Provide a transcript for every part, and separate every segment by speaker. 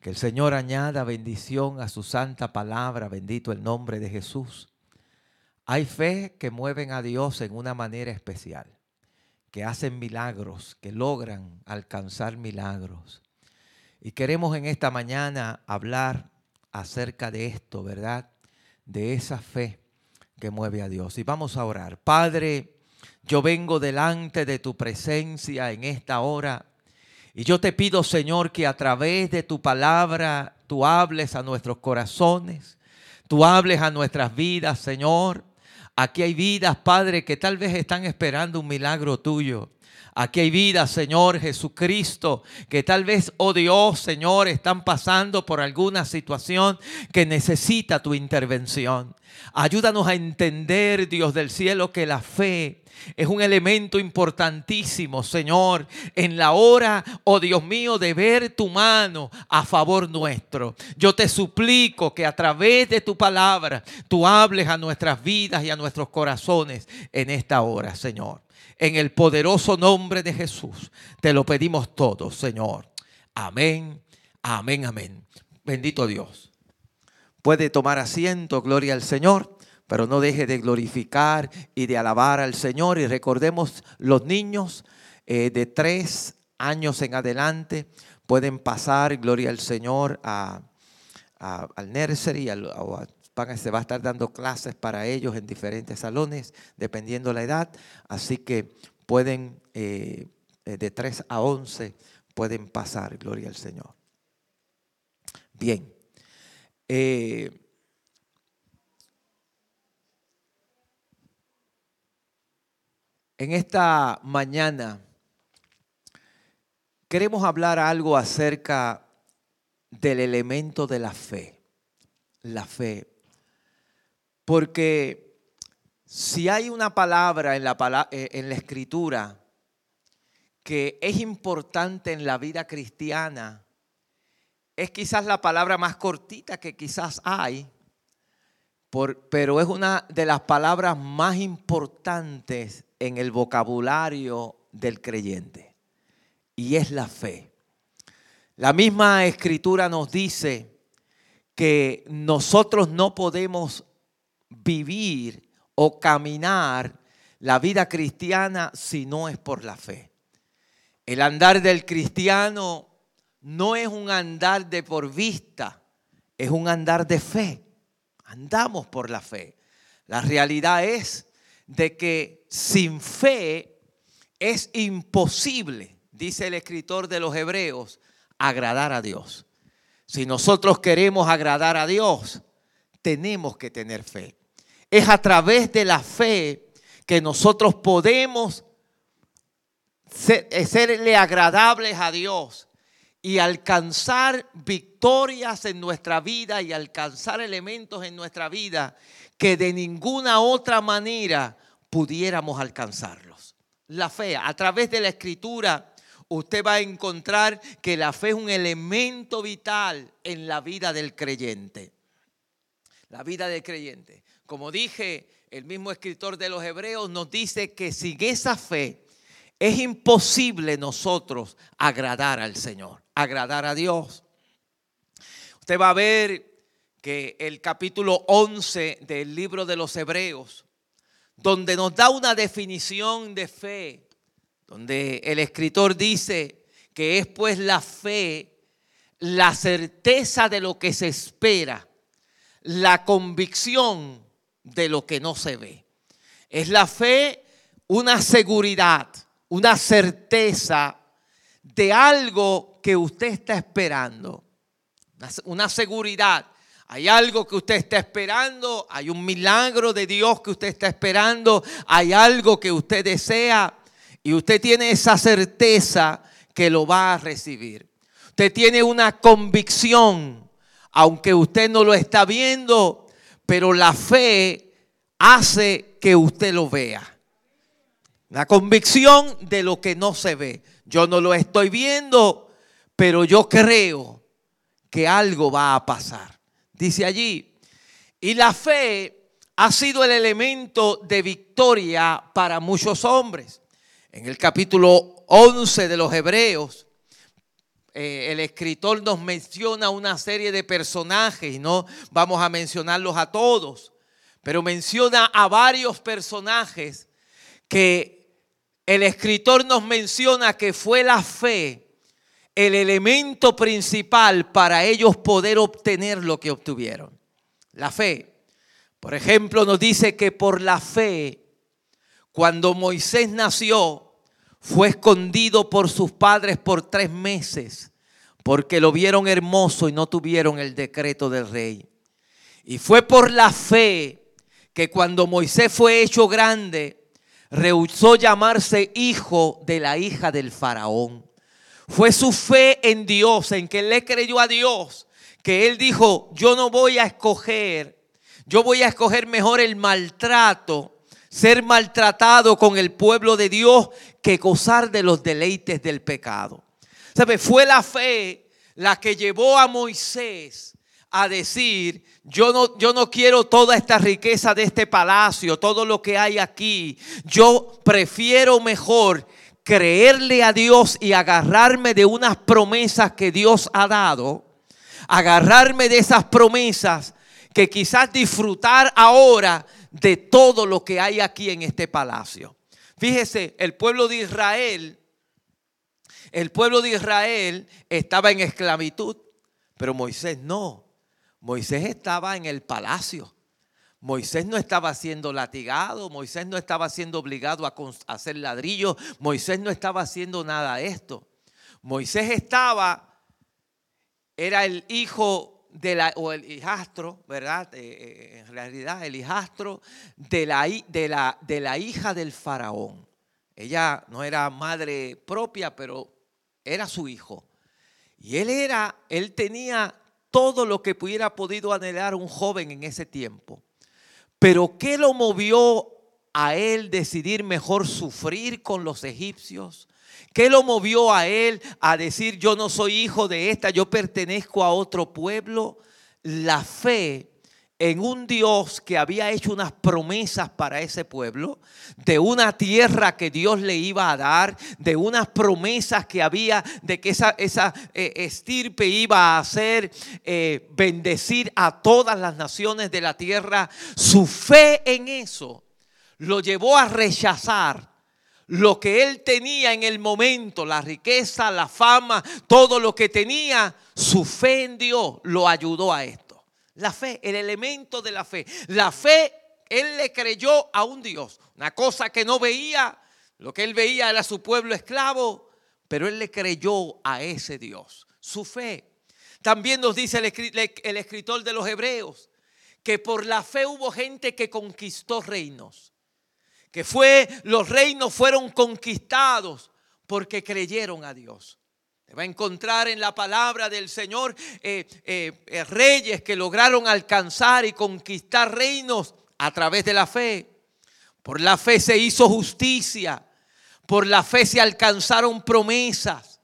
Speaker 1: Que el Señor añada bendición a su santa palabra, bendito el nombre de Jesús. Hay fe que mueven a Dios en una manera especial, que hacen milagros, que logran alcanzar milagros. Y queremos en esta mañana hablar acerca de esto, ¿verdad? De esa fe que mueve a Dios. Y vamos a orar. Padre, yo vengo delante de tu presencia en esta hora y yo te pido, Señor, que a través de tu palabra tú hables a nuestros corazones, tú hables a nuestras vidas, Señor. Aquí hay vidas, Padre, que tal vez están esperando un milagro tuyo. Aquí hay vidas, Señor Jesucristo, que tal vez, oh Dios, Señor, están pasando por alguna situación que necesita tu intervención. Ayúdanos a entender, Dios del cielo, que la fe es un elemento importantísimo, Señor, en la hora, oh Dios mío, de ver tu mano a favor nuestro. Yo te suplico que a través de tu palabra tú hables a nuestras vidas y a nuestros corazones en esta hora, Señor. En el poderoso nombre de Jesús te lo pedimos todo, Señor. Amén, amén, amén. Bendito Dios. Puede tomar asiento, gloria al Señor pero no deje de glorificar y de alabar al Señor. Y recordemos, los niños eh, de tres años en adelante pueden pasar, gloria al Señor, a, al nursery, se va a estar dando clases para ellos en diferentes salones, dependiendo la edad. Así que pueden, eh, eh, de 3 a 11, pueden pasar, gloria al Señor. Bien. En esta mañana queremos hablar algo acerca del elemento de la fe. La fe. Porque si hay una palabra en la, eh, en la escritura que es importante en la vida cristiana, es quizás la palabra más cortita que quizás hay, pero es una de las palabras más importantes en el vocabulario del creyente y es la fe. La misma escritura nos dice que nosotros no podemos vivir o caminar la vida cristiana si no es por la fe. El andar del cristiano no es un andar de por vista, es un andar de fe. Andamos por la fe. La realidad es de que sin fe es imposible, dice el escritor de los Hebreos, agradar a Dios. Si nosotros queremos agradar a Dios, tenemos que tener fe. Es a través de la fe que nosotros podemos eh, serle agradables a Dios y alcanzar victorias en nuestra vida y alcanzar elementos en nuestra vida que de ninguna otra manera pudiéramos alcanzarlos. La fe, a través de la escritura, usted va a encontrar que la fe es un elemento vital en la vida del creyente. La vida del creyente. Como dije, el mismo escritor de los Hebreos nos dice que sin esa fe es imposible nosotros agradar al Señor, agradar a Dios. Usted va a ver que el capítulo 11 del libro de los Hebreos donde nos da una definición de fe, donde el escritor dice que es pues la fe, la certeza de lo que se espera, la convicción de lo que no se ve. Es la fe una seguridad, una certeza de algo que usted está esperando, una seguridad hay algo que usted está esperando, hay un milagro de Dios que usted está esperando, hay algo que usted desea y usted tiene esa certeza que lo va a recibir. Usted tiene una convicción, aunque usted no lo está viendo, pero la fe hace que usted lo vea. La convicción de lo que no se ve. Yo no lo estoy viendo, pero yo creo que algo va a pasar dice allí. Y la fe ha sido el elemento de victoria para muchos hombres. En el capítulo 11 de los Hebreos, eh, el escritor nos menciona una serie de personajes, no vamos a mencionarlos a todos, pero menciona a varios personajes que el escritor nos menciona que fue la fe el elemento principal para ellos poder obtener lo que obtuvieron. La fe. Por ejemplo, nos dice que por la fe, cuando Moisés nació, fue escondido por sus padres por tres meses, porque lo vieron hermoso y no tuvieron el decreto del rey. Y fue por la fe que cuando Moisés fue hecho grande, rehusó llamarse hijo de la hija del faraón. Fue su fe en Dios, en que él le creyó a Dios, que él dijo, yo no voy a escoger, yo voy a escoger mejor el maltrato ser maltratado con el pueblo de Dios que gozar de los deleites del pecado. ¿Sabe? Fue la fe la que llevó a Moisés a decir, yo no, yo no quiero toda esta riqueza de este palacio, todo lo que hay aquí. Yo prefiero mejor creerle a Dios y agarrarme de unas promesas que Dios ha dado, agarrarme de esas promesas que quizás disfrutar ahora de todo lo que hay aquí en este palacio. Fíjese, el pueblo de Israel, el pueblo de Israel estaba en esclavitud, pero Moisés no. Moisés estaba en el palacio. Moisés no estaba siendo latigado, Moisés no estaba siendo obligado a hacer ladrillos, Moisés no estaba haciendo nada de esto. Moisés estaba, era el hijo de la, o el hijastro, ¿verdad? Eh, eh, en realidad el hijastro de la, de, la, de la hija del faraón. Ella no era madre propia, pero era su hijo. Y él era, él tenía todo lo que pudiera podido anhelar un joven en ese tiempo. Pero ¿qué lo movió a él decidir mejor sufrir con los egipcios? ¿Qué lo movió a él a decir yo no soy hijo de esta, yo pertenezco a otro pueblo? La fe en un Dios que había hecho unas promesas para ese pueblo, de una tierra que Dios le iba a dar, de unas promesas que había de que esa, esa eh, estirpe iba a hacer eh, bendecir a todas las naciones de la tierra. Su fe en eso lo llevó a rechazar lo que él tenía en el momento, la riqueza, la fama, todo lo que tenía, su fe en Dios lo ayudó a esto. La fe, el elemento de la fe. La fe, él le creyó a un Dios, una cosa que no veía, lo que él veía era su pueblo esclavo, pero él le creyó a ese Dios, su fe. También nos dice el escritor de los Hebreos que por la fe hubo gente que conquistó reinos que fue, los reinos fueron conquistados porque creyeron a Dios. Se va a encontrar en la palabra del Señor eh, eh, eh, reyes que lograron alcanzar y conquistar reinos a través de la fe. Por la fe se hizo justicia. Por la fe se alcanzaron promesas.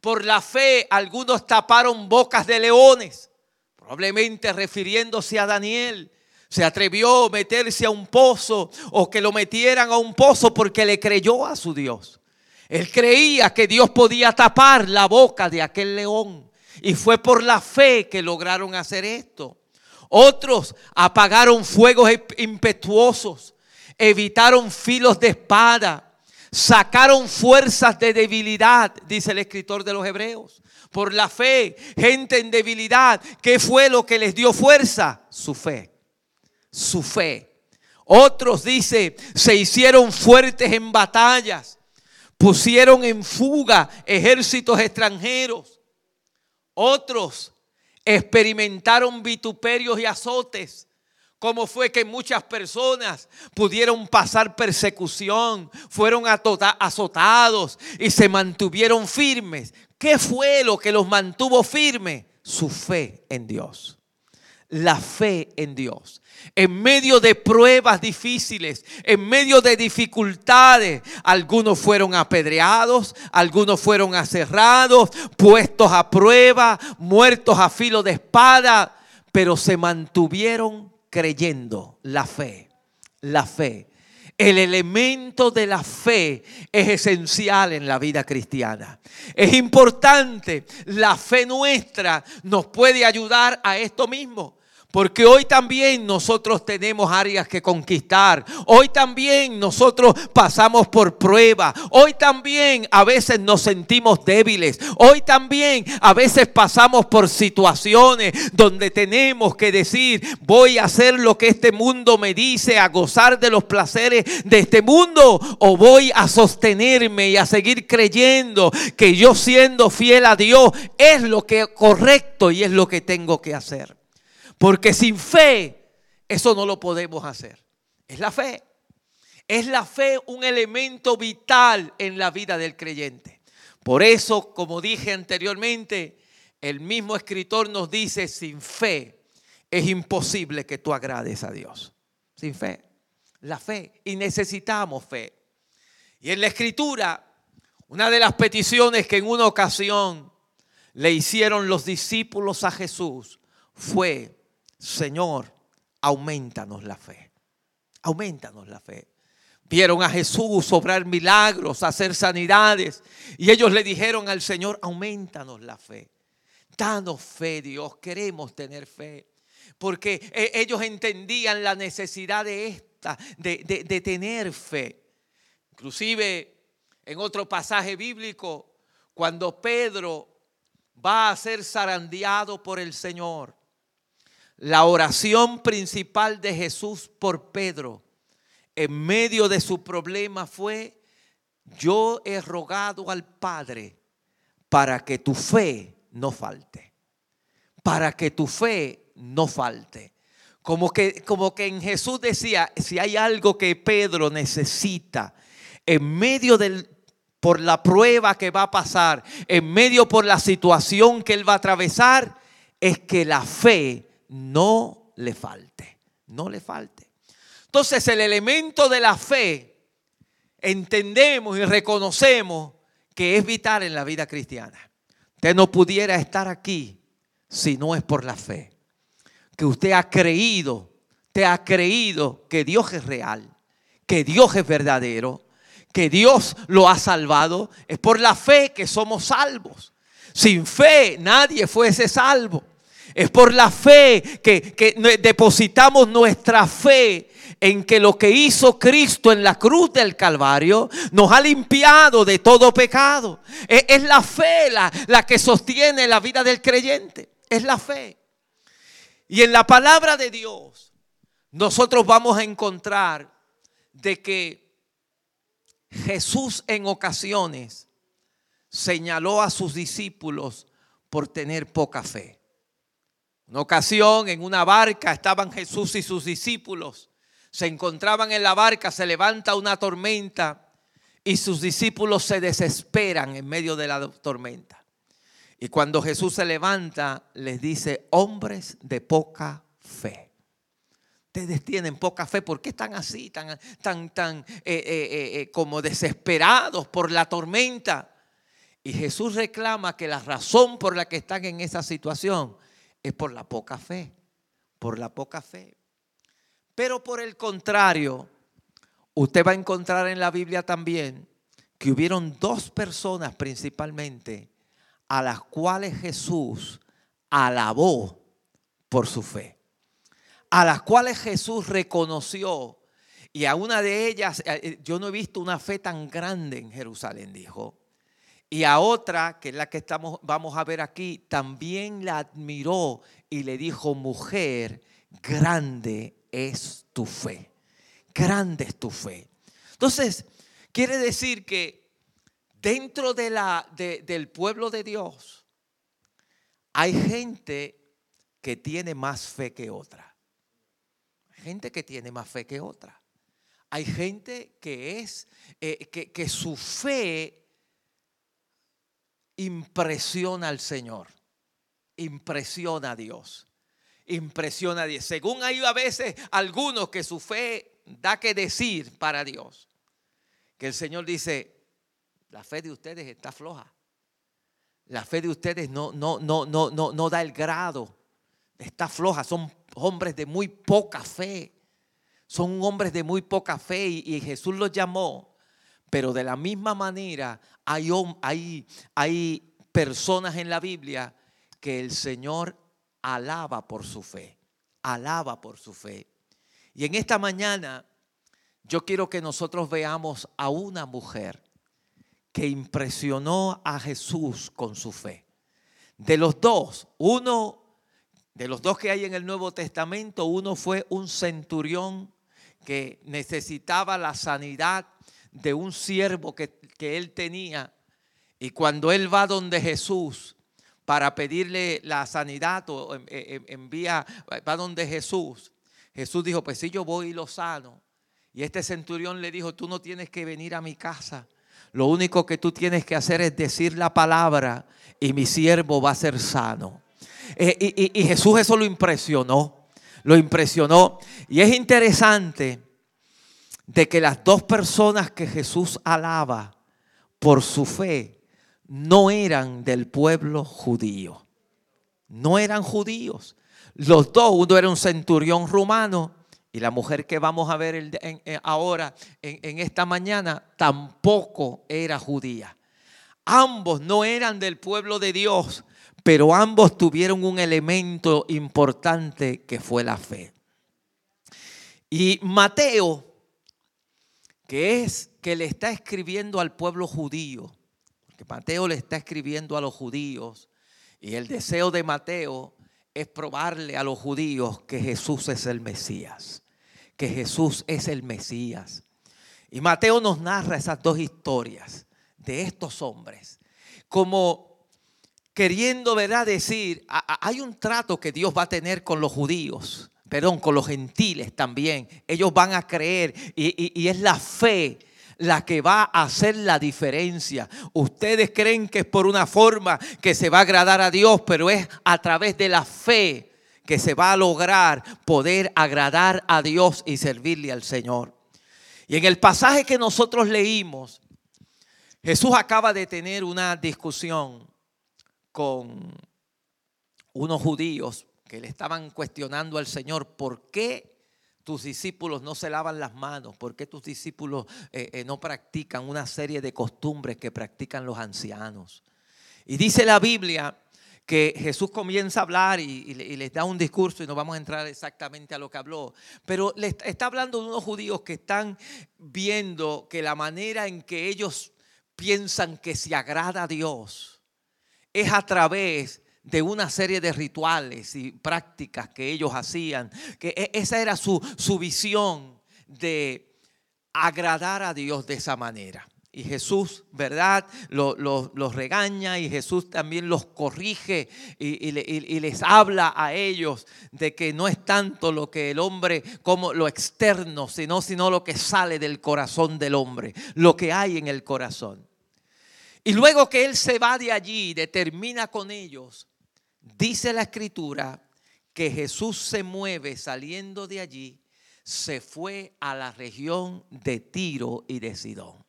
Speaker 1: Por la fe algunos taparon bocas de leones, probablemente refiriéndose a Daniel se atrevió a meterse a un pozo o que lo metieran a un pozo porque le creyó a su Dios. Él creía que Dios podía tapar la boca de aquel león. Y fue por la fe que lograron hacer esto. Otros apagaron fuegos impetuosos, evitaron filos de espada, sacaron fuerzas de debilidad, dice el escritor de los Hebreos. Por la fe, gente en debilidad, ¿qué fue lo que les dio fuerza? Su fe su fe. Otros, dice, se hicieron fuertes en batallas, pusieron en fuga ejércitos extranjeros. Otros experimentaron vituperios y azotes. Cómo fue que muchas personas pudieron pasar persecución, fueron azotados y se mantuvieron firmes. ¿Qué fue lo que los mantuvo firmes? Su fe en Dios. La fe en Dios en medio de pruebas difíciles, en medio de dificultades. Algunos fueron apedreados, algunos fueron aserrados, puestos a prueba, muertos a filo de espada, pero se mantuvieron creyendo la fe, la fe. El elemento de la fe es esencial en la vida cristiana. Es importante. La fe nuestra nos puede ayudar a esto mismo. Porque hoy también nosotros tenemos áreas que conquistar. Hoy también nosotros pasamos por prueba. Hoy también a veces nos sentimos débiles. Hoy también a veces pasamos por situaciones donde tenemos que decir, voy a hacer lo que este mundo me dice, a gozar de los placeres de este mundo o voy a sostenerme y a seguir creyendo que yo siendo fiel a Dios es lo que correcto y es lo que tengo que hacer. Porque sin fe eso no lo podemos hacer. Es la fe. Es la fe un elemento vital en la vida del creyente. Por eso, como dije anteriormente, el mismo escritor nos dice, sin fe es imposible que tú agrades a Dios. Sin fe. La fe. Y necesitamos fe. Y en la escritura, una de las peticiones que en una ocasión le hicieron los discípulos a Jesús fue, Señor, aumentanos la fe. Aumentanos la fe. Vieron a Jesús obrar milagros, hacer sanidades. Y ellos le dijeron al Señor, aumentanos la fe. Danos fe, Dios. Queremos tener fe. Porque eh, ellos entendían la necesidad de esta, de, de tener fe. Inclusive en otro pasaje bíblico, cuando Pedro va a ser zarandeado por el Señor, la oración principal de Jesús por Pedro en medio de su problema fue, yo he rogado al Padre para que tu fe no falte, para que tu fe no falte. Como que, como que en Jesús decía, si hay algo que Pedro necesita en medio del, por la prueba que va a pasar, en medio por la situación que él va a atravesar, es que la fe no le falte, no le falte. Entonces el elemento de la fe entendemos y reconocemos que es vital en la vida cristiana. Usted no pudiera estar aquí si no es por la fe. Que usted ha creído, te ha creído que Dios es real, que Dios es verdadero, que Dios lo ha salvado. Es por la fe que somos salvos. Sin fe nadie fuese salvo. Es por la fe que, depositamos nuestra fe en que lo que hizo Cristo en la cruz del Calvario nos ha limpiado de todo pecado. Es, la fe la, la que sostiene la vida del creyente. Es la fe. Y en la palabra de Dios nosotros vamos a encontrar de que Jesús en ocasiones señaló a sus discípulos por tener poca fe. Una ocasión en una barca estaban Jesús y sus discípulos. Se encontraban en la barca, se levanta una tormenta y sus discípulos se desesperan en medio de la tormenta. Y cuando Jesús se levanta, les dice, hombres de poca fe. Ustedes tienen poca fe, ¿por qué están así, tan, tan, tan eh, eh, eh, como desesperados por la tormenta? Y Jesús reclama que la razón por la que están en esa situación es por la poca fe, por la poca fe. Pero por el contrario, usted va a encontrar en la Biblia también que hubieron dos personas principalmente a las cuales Jesús alabó por su fe, a las cuales Jesús reconoció y a una de ellas, eh, eh, yo no he visto una fe tan grande en Jerusalén, dijo. Y a otra, que es la que estamos, vamos a ver aquí, también la admiró y le dijo, mujer, grande es tu fe. Grande es tu fe. Entonces, quiere decir que dentro de la, del pueblo de Dios hay gente que tiene más fe que otra. Gente que tiene más fe que otra. Hay gente que es, eh, que, que su fe impresiona al Señor, impresiona a Dios, impresiona a Dios. Según hay a veces algunos que su fe da que decir para Dios, que el Señor dice, la fe de ustedes está floja. La fe de ustedes no, no, no, no, no, no da el grado. Está floja. Son hombres de muy poca fe. son hombres de muy poca fe y, Jesús los llamó, pero de la misma manera hay, hay, hay personas en la Biblia que el Señor alaba por su fe, alaba por su fe. Y en esta mañana yo quiero que nosotros veamos a una mujer que impresionó a Jesús con su fe. De los dos, uno, de los dos que hay en el Nuevo Testamento, uno fue un centurión que necesitaba la sanidad de un siervo que, él tenía. Y cuando él va donde Jesús para pedirle la sanidad o envía, va donde Jesús, Jesús dijo, pues si yo voy y lo sano. Y este centurión le dijo, tú no tienes que venir a mi casa. Lo único que tú tienes que hacer es decir la palabra y mi siervo va a ser sano. Eh, y, y Jesús eso lo impresionó, lo impresionó. Y es interesante de que las dos personas que Jesús alaba por su fe no eran del pueblo judío. No eran judíos. Los dos, uno era un centurión romano y la mujer que vamos a ver ahora en, esta mañana tampoco era judía. Ambos no eran del pueblo de Dios, pero ambos tuvieron un elemento importante que fue la fe. Y Mateo, que es que le está escribiendo al pueblo judío, porque Mateo le está escribiendo a los judíos, y el deseo de Mateo es probarle a los judíos que Jesús es el Mesías que Jesús es el Mesías. Y Mateo nos narra esas dos historias de estos hombres, como queriendo, ¿verdad? Decir, hay un trato que Dios va a tener con los judíos, perdón, con los gentiles también. Ellos van a creer y, y es la fe la que va a hacer la diferencia. Ustedes creen que es por una forma que se va a agradar a Dios, pero es a través de la fe que se va a lograr poder agradar a Dios y servirle al Señor. Y en el pasaje que nosotros leímos, Jesús acaba de tener una discusión con unos judíos que le estaban cuestionando al Señor por qué tus discípulos no se lavan las manos, por qué tus discípulos eh, eh, no practican una serie de costumbres que practican los ancianos. Y dice la Biblia que Jesús comienza a hablar y, les da un discurso y no vamos a entrar exactamente a lo que habló, pero le está hablando de unos judíos que están viendo que la manera en que ellos piensan que se agrada a Dios es a través de una serie de rituales y prácticas que ellos hacían, que e, esa era su, su visión de agradar a Dios de esa manera. Y Jesús, ¿verdad? Los, regaña y Jesús también los corrige y, les habla a ellos de que no es tanto lo que el hombre como lo externo, sino, sino lo que sale del corazón del hombre, lo que hay en el corazón. Y luego que Él se va de allí, determina con ellos, dice la escritura que Jesús se mueve saliendo de allí, se fue a la región de Tiro y de Sidón.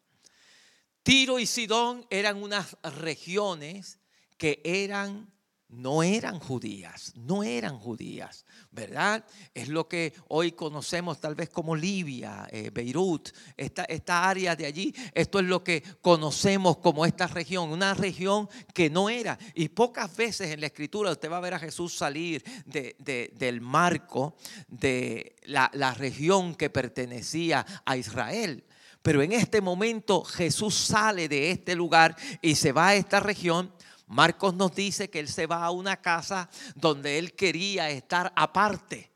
Speaker 1: Tiro y Sidón eran unas regiones que eran no eran judías, no eran judías, ¿verdad? Es lo que hoy conocemos tal vez como Libia, eh, Beirut, esta, esta, área de allí. Esto es lo que conocemos como esta región, una región que no era. Y pocas veces en la escritura usted va a ver a Jesús salir del marco de la, la región que pertenecía a Israel. Pero en este momento Jesús sale de este lugar y se va a esta región. Marcos nos dice que él se va a una casa donde él quería estar aparte,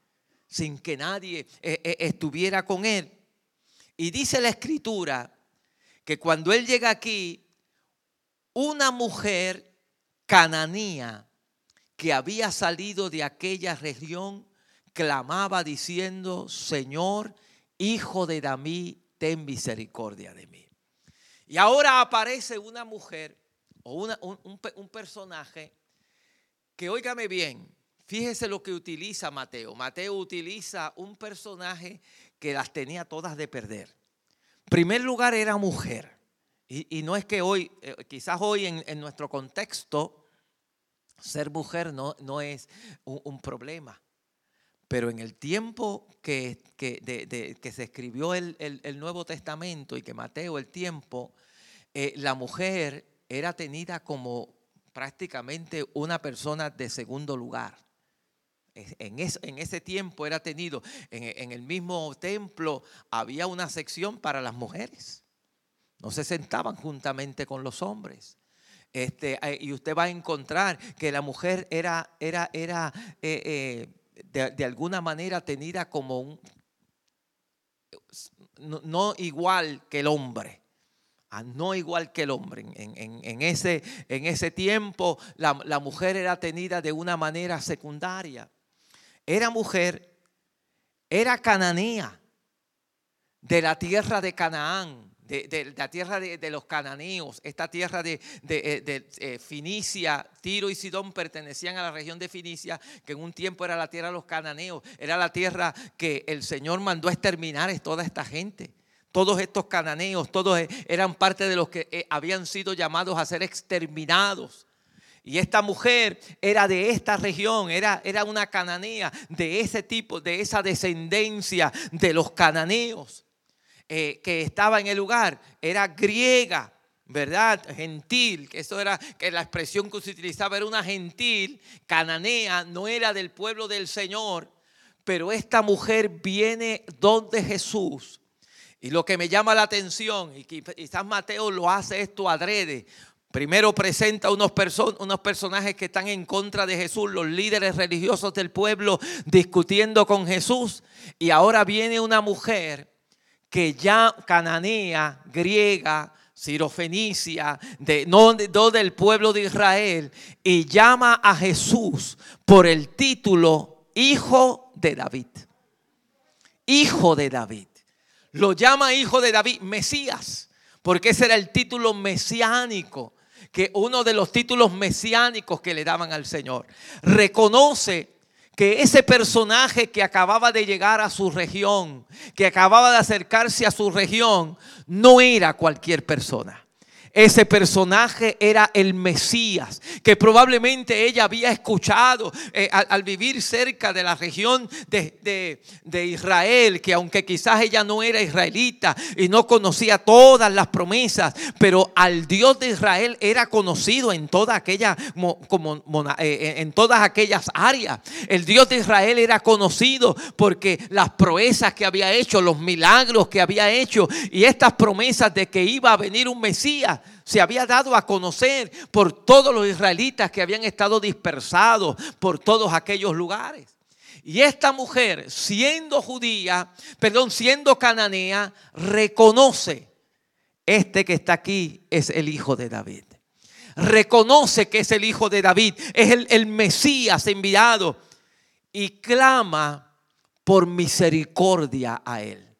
Speaker 1: sin que nadie eh, eh, estuviera con él. Y dice la escritura que cuando él llega aquí, una mujer cananía que había salido de aquella región clamaba diciendo, Señor, hijo de David, ten misericordia de mí. Y ahora aparece una mujer o un, personaje que, óigame bien, fíjese lo que utiliza Mateo. Mateo utiliza un personaje que las tenía todas de perder. En primer lugar era mujer. Y, no es que hoy, eh, quizás hoy en, nuestro contexto, ser mujer no, no es un problema. Pero en el tiempo que, que, se escribió el, Nuevo Testamento y que Mateo el tiempo, eh, la mujer era tenida como prácticamente una persona de segundo lugar. En, ese tiempo era tenido, en, en el mismo templo había una sección para las mujeres. No se sentaban juntamente con los hombres. Este, eh, y usted va a encontrar que la mujer era, era, era eh, eh, de, alguna manera tenida como un, no, igual que el hombre. Ah, no igual que el hombre. En, ese, tiempo la, mujer era tenida de una manera secundaria. Era mujer, era cananea de la tierra de Canaán de, la tierra de, los cananeos, esta tierra de, eh, eh, Finicia, Tiro y Sidón pertenecían a la región de Finicia, que en un tiempo era la tierra de los cananeos, era la tierra que el Señor mandó a exterminar toda esta gente. Todos estos cananeos, todos eh, eran parte de los que habían sido llamados a ser exterminados. Y esta mujer era de esta región, era, era una cananea de ese tipo, de esa descendencia de los cananeos. Eh, que estaba en el lugar era griega, ¿verdad? Gentil, que eso era, que la expresión que se utilizaba era una gentil, cananea, no era del pueblo del Señor, pero esta mujer viene donde Jesús. Y lo que me llama la atención, y quizás Mateo lo hace esto adrede, Primero presenta unos, unos, personajes que están en contra de Jesús, los líderes religiosos del pueblo discutiendo con Jesús. Y ahora viene una mujer que ya cananea, griega, sirofenicia, de, no, del pueblo de Israel, y llama a Jesús por el título Hijo de David. Hijo de David. Lo llama Hijo de David, Mesías, porque ese era el título mesiánico, que uno de los títulos mesiánicos que le daban al Señor. Reconoce que ese personaje que acababa de llegar a su región, que acababa de acercarse a su región, no era cualquier persona. Ese personaje era el Mesías, que probablemente ella había escuchado eh, al, vivir cerca de la región de, Israel, que aunque quizás ella no era israelita y no conocía todas las promesas, pero al Dios de Israel era conocido en toda aquella, como, eh, eh, en todas aquellas áreas. El Dios de Israel era conocido porque las proezas que había hecho, los milagros que había hecho y estas promesas de que iba a venir un Mesías se había dado a conocer por todos los israelitas que habían estado dispersados por todos aquellos lugares. Y esta mujer, siendo judía, perdón, siendo cananea, reconoce, este que está aquí es el hijo de David. Reconoce que es el hijo de David, es el, el Mesías enviado y clama por misericordia a él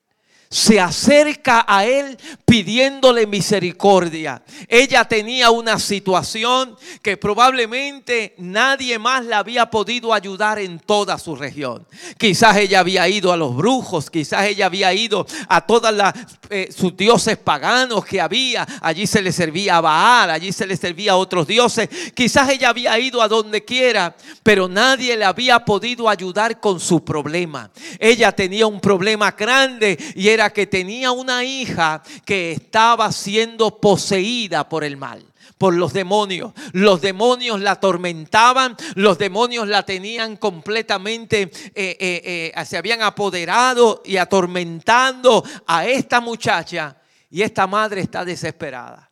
Speaker 1: se acerca a él pidiéndole misericordia. Ella tenía una situación que probablemente nadie más la había podido ayudar en toda su región. Quizás ella había ido a los brujos, quizás ella había ido a todas las eh, sus dioses paganos que había. Allí se le servía a Baal, allí se le servía a otros dioses. Quizás ella había ido a donde quiera, pero nadie le había podido ayudar con su problema. Ella tenía un problema grande y era que tenía una hija que estaba siendo poseída por el mal por los demonios. Los demonios la atormentaban, los demonios la tenían completamente, eh, eh, eh, se habían apoderado y atormentando a esta muchacha y esta madre está desesperada.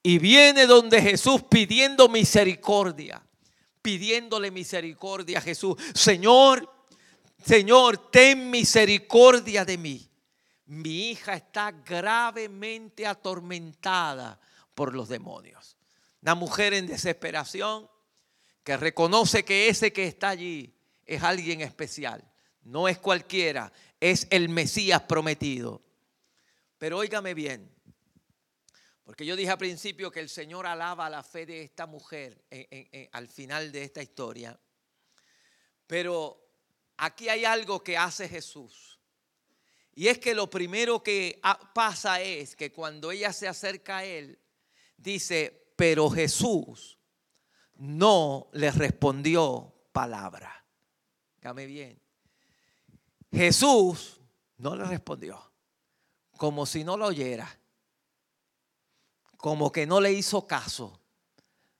Speaker 1: Y viene donde Jesús pidiendo misericordia, pidiéndole misericordia a Jesús. Señor, Señor, ten misericordia de mí mi hija está gravemente atormentada por los demonios. Una mujer en desesperación que reconoce que ese que está allí es alguien especial. No es cualquiera, es el Mesías prometido. Pero óigame bien, porque yo dije al principio que el Señor alaba la fe de esta mujer al final de esta historia. Pero aquí hay algo que hace Jesús. Y es que lo primero que pasa es que cuando ella se acerca a él, dice, pero Jesús no le respondió palabra. Dame bien. Jesús no le respondió, como si no lo oyera, como que no le hizo caso.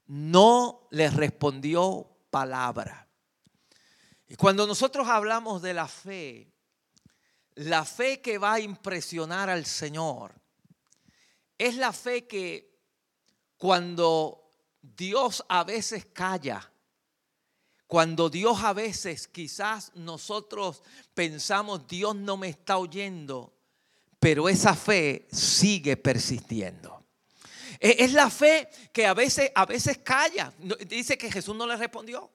Speaker 1: No le respondió palabra. Y cuando nosotros hablamos de la fe, la fe que va a impresionar al Señor es la fe que cuando Dios a veces calla, cuando Dios a veces quizás nosotros pensamos Dios no me está oyendo, pero esa fe sigue persistiendo. E, es la fe que a veces, a veces calla. Dice que Jesús no le respondió.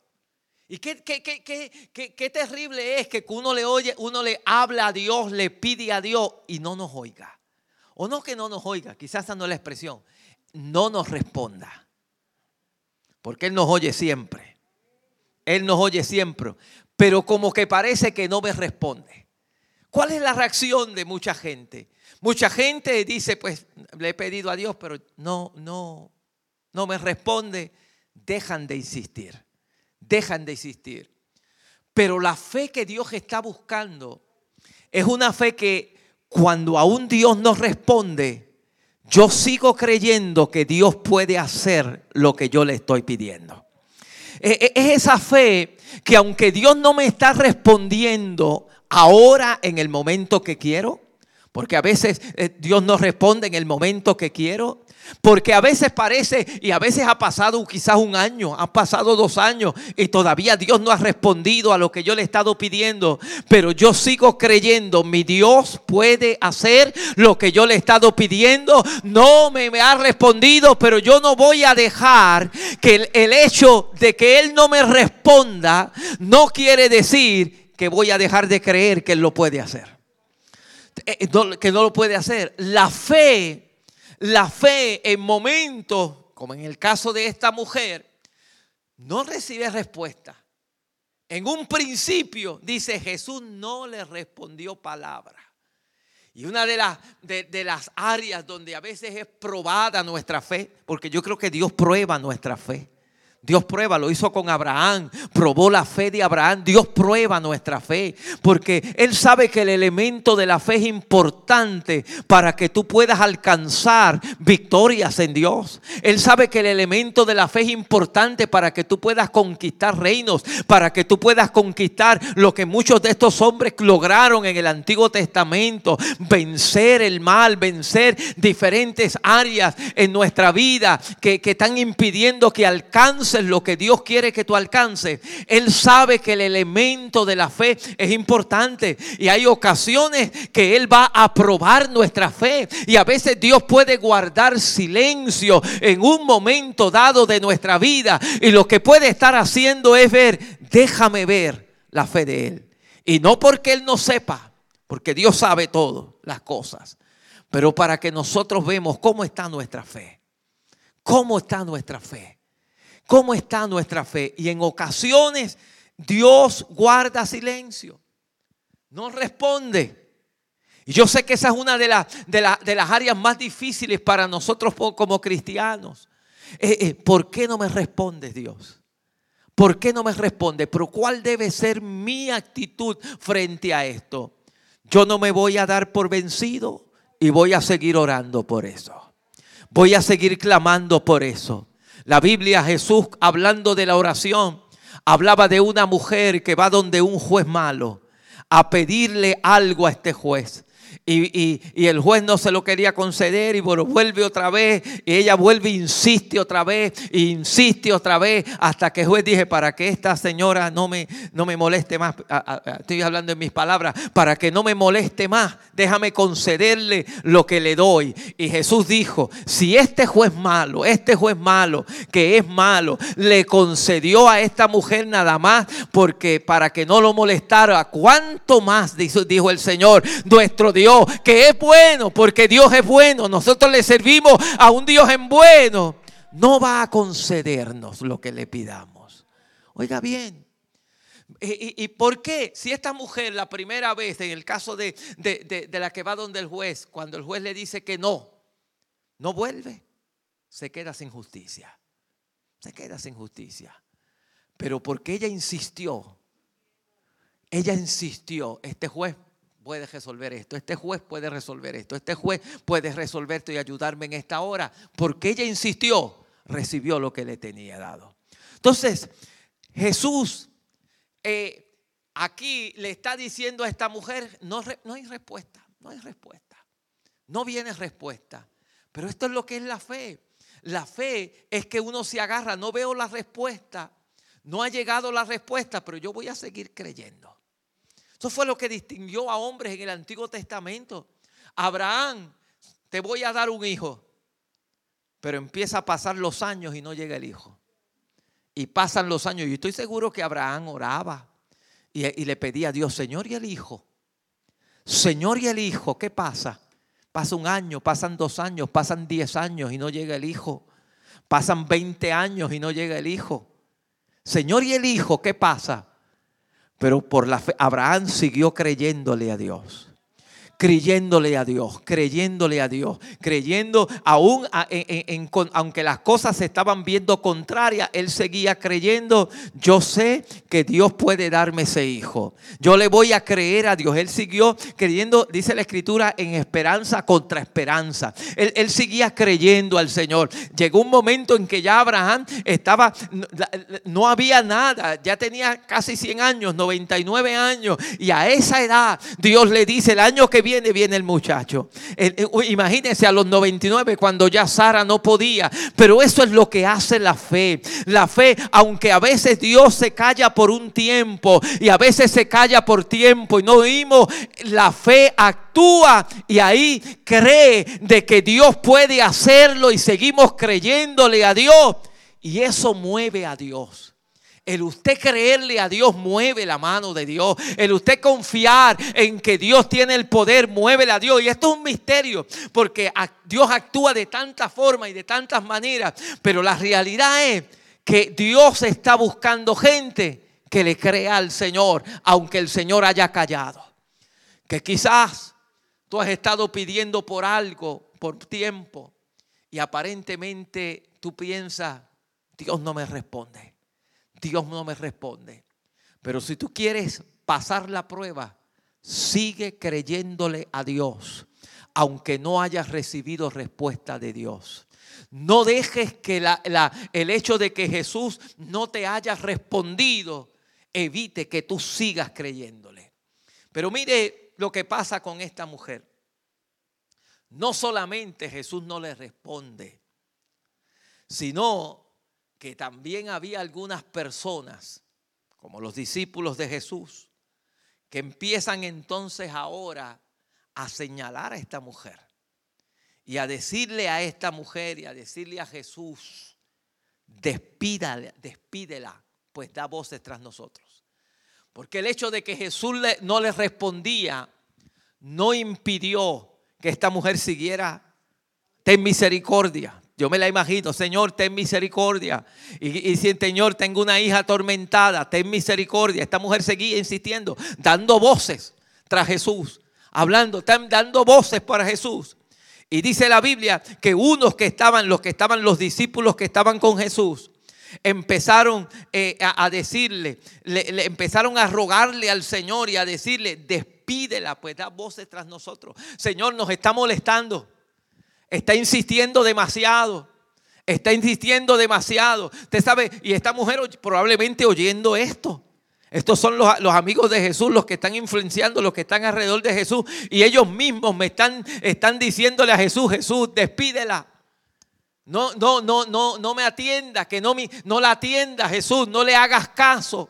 Speaker 1: Y qué, qué, qué, qué, terrible es que uno le oye, uno le habla a Dios, le pide a Dios y no nos oiga. O no que no nos oiga, quizás esa no es la expresión, no nos responda. Porque Él nos oye siempre. Él nos oye siempre. Pero como que parece que no me responde. ¿Cuál es la reacción de mucha gente? Mucha gente dice, pues le he pedido a Dios, pero no, no, no me responde. Dejan de insistir dejan de existir. Pero la fe que Dios está buscando es una fe que cuando aún Dios nos responde, yo sigo creyendo que Dios puede hacer lo que yo le estoy pidiendo. E, e, es esa fe que aunque Dios no me está respondiendo ahora en el momento que quiero, porque a veces eh, Dios no responde en el momento que quiero, porque a veces parece, y a veces ha pasado quizás un año, ha pasado dos años, y todavía Dios no ha respondido a lo que yo le he estado pidiendo. Pero yo sigo creyendo, mi Dios puede hacer lo que yo le he estado pidiendo. No me, ha respondido, pero yo no voy a dejar que el hecho de que Él no me responda no quiere decir que voy a dejar de creer que Él lo puede hacer. Eh, que no lo puede hacer. La fe la fe en momentos, como en el caso de esta mujer, no recibe respuesta. En un principio, dice Jesús, no le respondió palabra. Y una de las, de, las áreas donde a veces es probada nuestra fe, porque yo creo que Dios prueba nuestra fe. Dios prueba, lo hizo con Abraham, probó la fe de Abraham. Dios prueba nuestra fe, porque Él sabe que el elemento de la fe es importante para que tú puedas alcanzar victorias en Dios. Él sabe que el elemento de la fe es importante para que tú puedas conquistar reinos, para que tú puedas conquistar lo que muchos de estos hombres lograron en el Antiguo Testamento, vencer el mal, vencer diferentes áreas en nuestra vida que, que están impidiendo que alcance lo que Dios quiere que tú alcances, Él sabe que el elemento de la fe es importante. Y hay ocasiones que Él va a probar nuestra fe. Y a veces Dios puede guardar silencio en un momento dado de nuestra vida. Y lo que puede estar haciendo es ver, déjame ver la fe de Él. Y no porque Él no sepa, porque Dios sabe todas las cosas. Pero para que nosotros vemos cómo está nuestra fe. ¿Cómo está nuestra fe? Cómo está nuestra fe. Y en ocasiones Dios guarda silencio, no responde. Y yo sé que esa es una de, de, las áreas más difíciles para nosotros como cristianos. Eh, eh, ¿Por qué no me respondes Dios? ¿Por qué no me responde? Pero ¿cuál debe ser mi actitud frente a esto? Yo no me voy a dar por vencido y voy a seguir orando por eso. Voy a seguir clamando por eso. La Biblia, Jesús, hablando de la oración, hablaba de una mujer que va donde un juez malo a pedirle algo a este juez. Y, el juez no se lo quería conceder y vuelve otra vez y ella vuelve e insiste otra vez e insiste otra vez hasta que el juez dije para que esta señora no me, no me moleste más, estoy hablando en mis palabras, para que no me moleste más, déjame concederle lo que le doy. Y Jesús dijo, si este juez malo, este juez malo, que es malo, le concedió a esta mujer nada más porque para que no lo molestara, ¿cuánto más, dijo el Señor, nuestro Dios? Que es bueno, porque Dios es bueno, nosotros le servimos a un Dios en bueno, no va a concedernos lo que le pidamos. Oiga bien. ¿Y, por qué? Si esta mujer la primera vez, en el caso de, de, de la que va donde el juez, cuando el juez le dice que no, no vuelve, se queda sin justicia. Se queda sin justicia. Pero porque ella insistió, ella insistió, este juez puede resolver esto, este juez puede resolver esto, este juez puede resolver y ayudarme en esta hora. Porque ella insistió, recibió lo que le tenía dado. Entonces, Jesús eh, aquí le está diciendo a esta mujer, no, no hay respuesta, no hay respuesta, no viene respuesta. Pero esto es lo que es la fe. La fe es que uno se agarra, no veo la respuesta, no ha llegado la respuesta, pero yo voy a seguir creyendo. Eso fue lo que distinguió a hombres en el Antiguo Testamento. Abraham, te voy a dar un hijo, pero empieza a pasar los años y no llega el hijo. Y pasan los años y estoy seguro que Abraham oraba y, y le pedía a Dios, Señor y el hijo. Señor y el hijo, ¿qué pasa? Pasa un año, pasan dos años, pasan diez años y no llega el hijo. Pasan veinte años y no llega el hijo. Señor y el hijo, ¿qué pasa? Pero por la fe, Abraham siguió creyéndole a Dios creyéndole a Dios, creyéndole a Dios, creyendo aún aunque las cosas se estaban viendo contrarias, él seguía creyendo, yo sé que Dios puede darme ese hijo. Yo le voy a creer a Dios. Él siguió creyendo, dice la escritura, en esperanza contra esperanza. Él, él seguía creyendo al Señor. Llegó un momento en que ya Abraham estaba, no había nada, ya tenía casi 100 años, 99 años, y a esa edad Dios le dice, el año que viene, viene el muchacho. Imagínense a los 99 cuando ya Sara no podía. Pero eso es lo que hace la fe. La fe, aunque a veces Dios se calla por un tiempo y a veces se calla por tiempo y no oímos, la fe actúa y ahí cree de que Dios puede hacerlo y seguimos creyéndole a Dios. Y eso mueve a Dios. El usted creerle a Dios mueve la mano de Dios. El usted confiar en que Dios tiene el poder mueve a Dios. Y esto es un misterio porque Dios actúa de tanta forma y de tantas maneras. Pero la realidad es que Dios está buscando gente que le crea al Señor, aunque el Señor haya callado. Que quizás tú has estado pidiendo por algo, por tiempo, y aparentemente tú piensas, Dios no me responde. Dios no me responde. Pero si tú quieres pasar la prueba, sigue creyéndole a Dios, aunque no hayas recibido respuesta de Dios. No dejes que el hecho de que Jesús no te haya respondido evite que tú sigas creyéndole. Pero mire lo que pasa con esta mujer. No solamente Jesús no le responde, sino que también había algunas personas, como los discípulos de Jesús, que empiezan entonces ahora a señalar a esta mujer y a decirle a esta mujer y a decirle a Jesús, despídala, despídela, pues da voces tras nosotros. Porque el hecho de que Jesús no le respondía no impidió que esta mujer siguiera, ten misericordia, yo me la imagino, Señor, ten misericordia. Y, si, Señor, tengo una hija atormentada, ten misericordia. Esta mujer seguía insistiendo, dando voces tras Jesús, hablando, dando voces para Jesús. Y dice la Biblia que unos que estaban, los que estaban, los discípulos que estaban con Jesús, empezaron eh, a, decirle, le, empezaron a rogarle al Señor y a decirle, despídela, pues da voces tras nosotros. Señor, nos está molestando. Está insistiendo demasiado. Está insistiendo demasiado. Usted sabe, y esta mujer probablemente oyendo esto. Estos son los, amigos de Jesús, los que están influenciando, los que están alrededor de Jesús. Y ellos mismos me están, están diciéndole a Jesús, Jesús, despídela. No, no, no, no, no me atienda, que no, me, no la atienda, Jesús, no le hagas caso.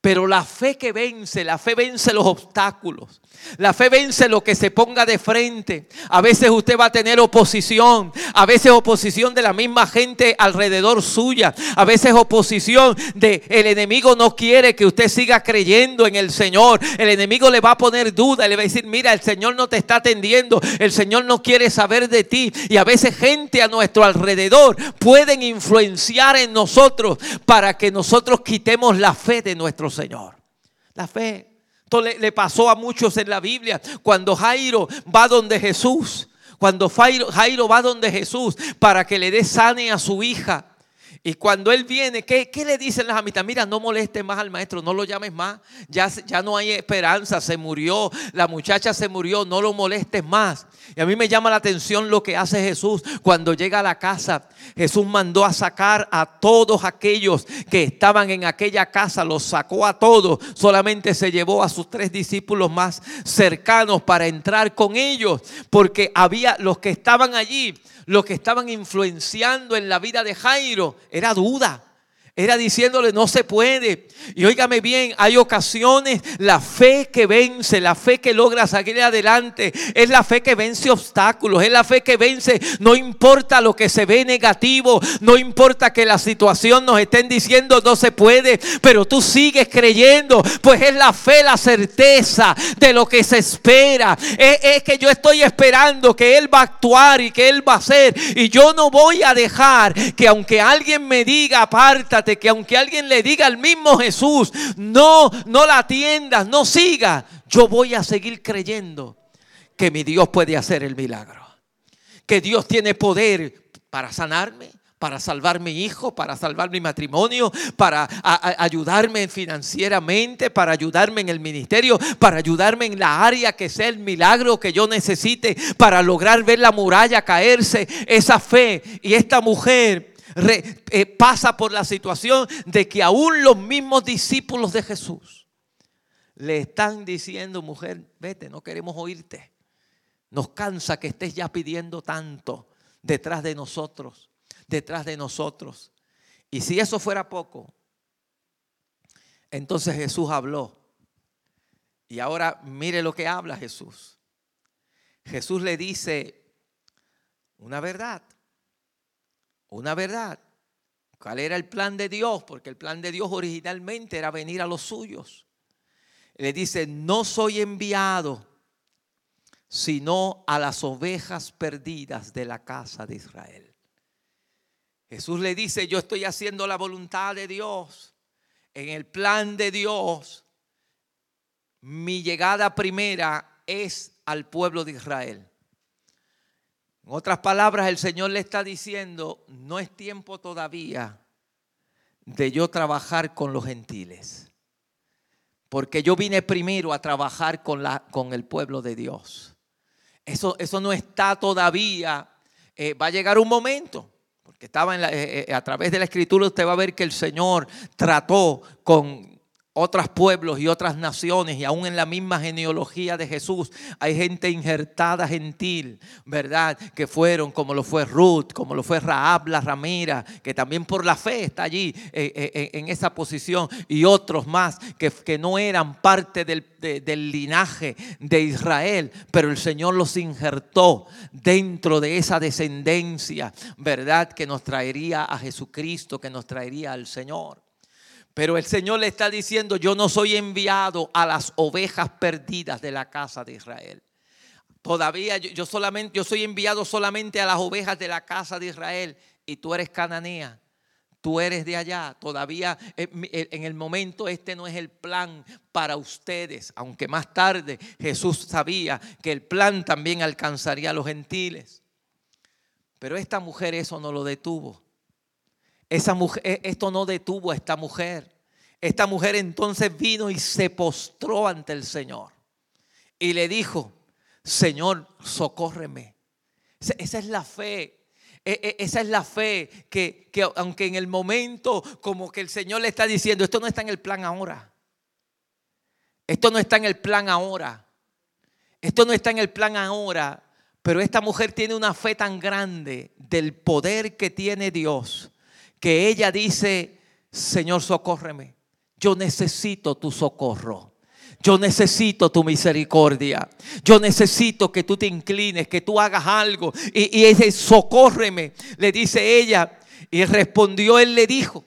Speaker 1: Pero la fe que vence, la fe vence los obstáculos. La fe vence lo que se ponga de frente. A veces usted va a tener oposición. A veces oposición de la misma gente alrededor suya. A veces oposición de el enemigo no quiere que usted siga creyendo en el Señor. El enemigo le va a poner duda. Le va a decir, mira, el Señor no te está atendiendo. El Señor no quiere saber de ti. Y a veces gente a nuestro alrededor pueden influenciar en nosotros para que nosotros quitemos la fe de nuestro Señor. La fe. Esto le, pasó a muchos en la Biblia. Cuando Jairo va donde Jesús, cuando Jairo, Jairo va donde Jesús para que le dé sane a su hija. Y cuando él viene, ¿qué, le dicen las amitas? Mira, no molestes más al maestro, no lo llames más. Ya, ya no hay esperanza, se murió, la muchacha se murió, no lo molestes más. Y a mí me llama la atención lo que hace Jesús cuando llega a la casa. Jesús mandó a sacar a todos aquellos que estaban en aquella casa, los sacó a todos. Solamente se llevó a sus tres discípulos más cercanos para entrar con ellos, porque había los que estaban allí lo que estaban influenciando en la vida de Jairo era duda. Era diciéndole, no se puede. Y óigame bien, hay ocasiones, la fe que vence, la fe que logra salir adelante, es la fe que vence obstáculos, es la fe que vence, no importa lo que se ve negativo, no importa que la situación nos estén diciendo no se puede, pero tú sigues creyendo, pues es la fe, la certeza de lo que se espera. Es, es que yo estoy esperando que Él va a actuar y que Él va a hacer. Y yo no voy a dejar que aunque alguien me diga, apártate, que aunque alguien le diga al mismo Jesús, no, no la atiendas, no siga, yo voy a seguir creyendo que mi Dios puede hacer el milagro. Que Dios tiene poder para sanarme, para salvar mi hijo, para salvar mi matrimonio, para ayudarme financieramente, para ayudarme en el ministerio, para ayudarme en la área que sea el milagro que yo necesite, para lograr ver la muralla caerse. Esa fe y esta mujer eh, pasa por la situación de que aún los mismos discípulos de Jesús le están diciendo, mujer, vete, no queremos oírte. Nos cansa que estés ya pidiendo tanto detrás de nosotros, detrás de nosotros. Y si eso fuera poco, entonces Jesús habló. Y ahora mire lo que habla Jesús. Jesús le dice una verdad una verdad. ¿Cuál era el plan de Dios? Porque el plan de Dios originalmente era venir a los suyos. Le dice, no soy enviado sino a las ovejas perdidas de la casa de Israel. Jesús le dice, yo estoy haciendo la voluntad de Dios. En el plan de Dios, mi llegada primera es al pueblo de Israel. En otras palabras, el Señor le está diciendo, no es tiempo todavía de yo trabajar con los gentiles. Porque yo vine primero a trabajar con, la, con el pueblo de Dios. Eso, eso no está todavía. Eh, va a llegar un momento, porque estaba en eh, eh, a través de la escritura usted va a ver que el Señor trató con otros pueblos y otras naciones y aún en la misma genealogía de Jesús hay gente injertada gentil, ¿verdad? Que fueron como lo fue Ruth, como lo fue Raab la ramera, que también por la fe está allí eh, eh, en esa posición y otros más que, que no eran parte del, del linaje de Israel, pero el Señor los injertó dentro de esa descendencia, ¿verdad? Que nos traería a Jesucristo, que nos traería al Señor. Pero el Señor le está diciendo, yo no soy enviado a las ovejas perdidas de la casa de Israel. Todavía yo, solamente, yo soy enviado solamente a las ovejas de la casa de Israel y tú eres cananea. Tú eres de allá. Todavía eh, en el momento este no es el plan para ustedes, aunque más tarde Jesús sabía que el plan también alcanzaría a los gentiles. Pero esta mujer eso no lo detuvo. Esa mujer, e, esto no detuvo a esta mujer. Esta mujer entonces vino y se postró ante el Señor y le dijo, Señor, socórreme. Esa es la fe. E, e, esa es la fe que, que aunque en el momento como que el Señor le está diciendo, esto no está en el plan ahora. Esto no está en el plan ahora. Esto no está en el plan ahora. Pero esta mujer tiene una fe tan grande del poder que tiene Dios que ella dice, Señor, socórreme. Yo necesito tu socorro. Yo necesito tu misericordia. Yo necesito que tú te inclines, que tú hagas algo. Y, y ese socórreme, le dice ella. Y respondió, él le dijo.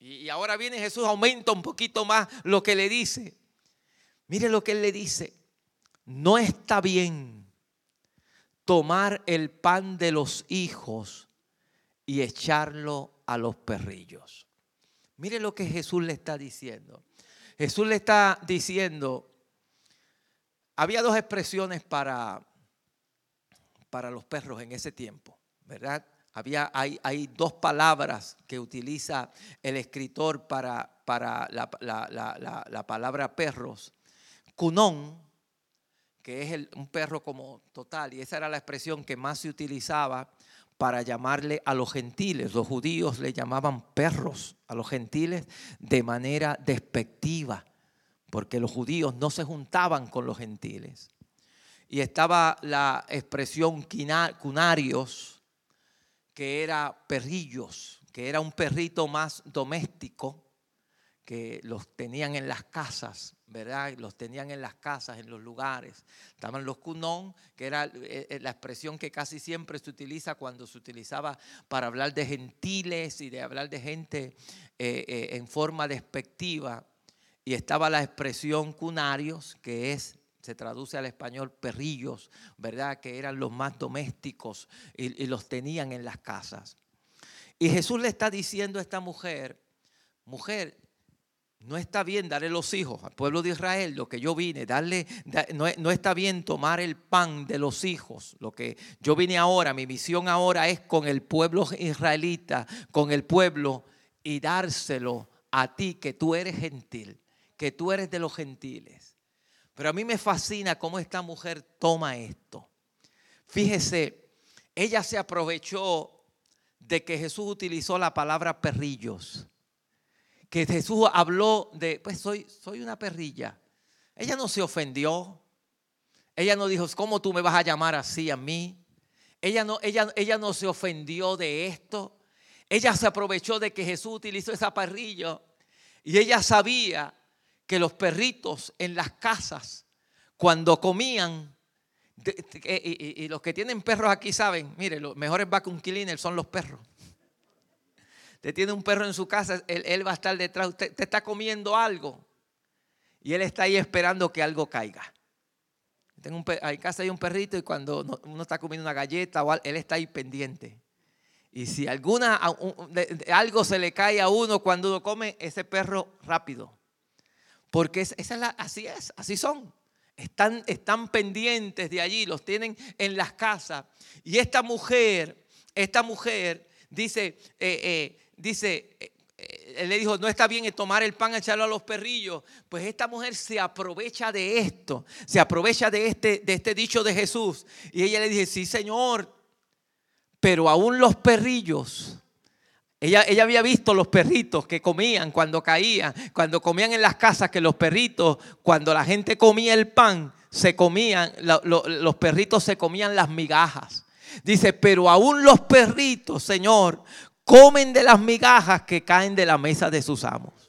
Speaker 1: Y ahora viene Jesús, aumenta un poquito más lo que le dice. Mire lo que él le dice. No está bien tomar el pan de los hijos y echarlo a los perrillos. Mire lo que Jesús le está diciendo. Jesús le está diciendo, había dos expresiones para, para los perros en ese tiempo, ¿verdad? Había, hay, hay, dos palabras que utiliza el escritor para, para la, la, palabra perros. Cunón, que es un perro como total, y esa era la expresión que más se utilizaba para llamarle a los gentiles. Los judíos le llamaban perros a los gentiles de manera despectiva, porque los judíos no se juntaban con los gentiles. Y estaba la expresión cunarios, que era perrillos, que era un perrito más doméstico, que los tenían en las casas, ¿verdad? Los tenían en las casas, en los lugares. Estaban los cunón, que era eh, eh, la expresión que casi siempre se utiliza cuando se utilizaba para hablar de gentiles y de hablar de gente eh, en forma despectiva. Y estaba la expresión cunarios, que es se traduce al español perrillos, ¿verdad? Que eran los más domésticos y, los tenían en las casas. Y Jesús le está diciendo a esta mujer, mujer, no está bien darle los hijos al pueblo de Israel, lo que yo vine, darle, no, no, está bien tomar el pan de los hijos. Lo que yo vine ahora, mi misión ahora es con el pueblo israelita, con el pueblo y dárselo a ti que tú eres gentil, que tú eres de los gentiles. Pero a mí me fascina cómo esta mujer toma esto. Fíjese, ella se aprovechó de que Jesús utilizó la palabra perrillos. Que Jesús habló de, pues soy, soy una perrilla. Ella no se ofendió. Ella no dijo, ¿cómo tú me vas a llamar así a mí? Ella no, ella, ella no se ofendió de esto. Ella se aprovechó de que Jesús utilizó esa perrilla. Y ella sabía que los perritos en las casas, cuando comían, y, los que tienen perros aquí saben, mire, los mejores vacuum cleaners son los perros. Usted tiene un perro en su casa, él, va a estar detrás, usted, está comiendo algo y él está ahí esperando que algo caiga. Tengo un, en casa hay un perrito y cuando uno está comiendo una galleta o él está ahí pendiente. Y si alguna, algo se le cae a uno cuando uno come, ese perro rápido porque esa así es, así son. Están, están pendientes de allí, los tienen en las casas. Y esta mujer, esta mujer dice, eh, eh, dice, eh, él le dijo, no está bien tomar el pan echarlo a los perrillos. Pues esta mujer se aprovecha de esto, se aprovecha de este, de este dicho de Jesús. Y ella le dice, sí Señor, pero aún los perrillos ella, había visto los perritos que comían cuando caían, cuando comían en las casas, que los perritos, cuando la gente comía el pan, se comían, los perritos se comían las migajas. Dice, pero aún los perritos, Señor, comen de las migajas que caen de la mesa de sus amos.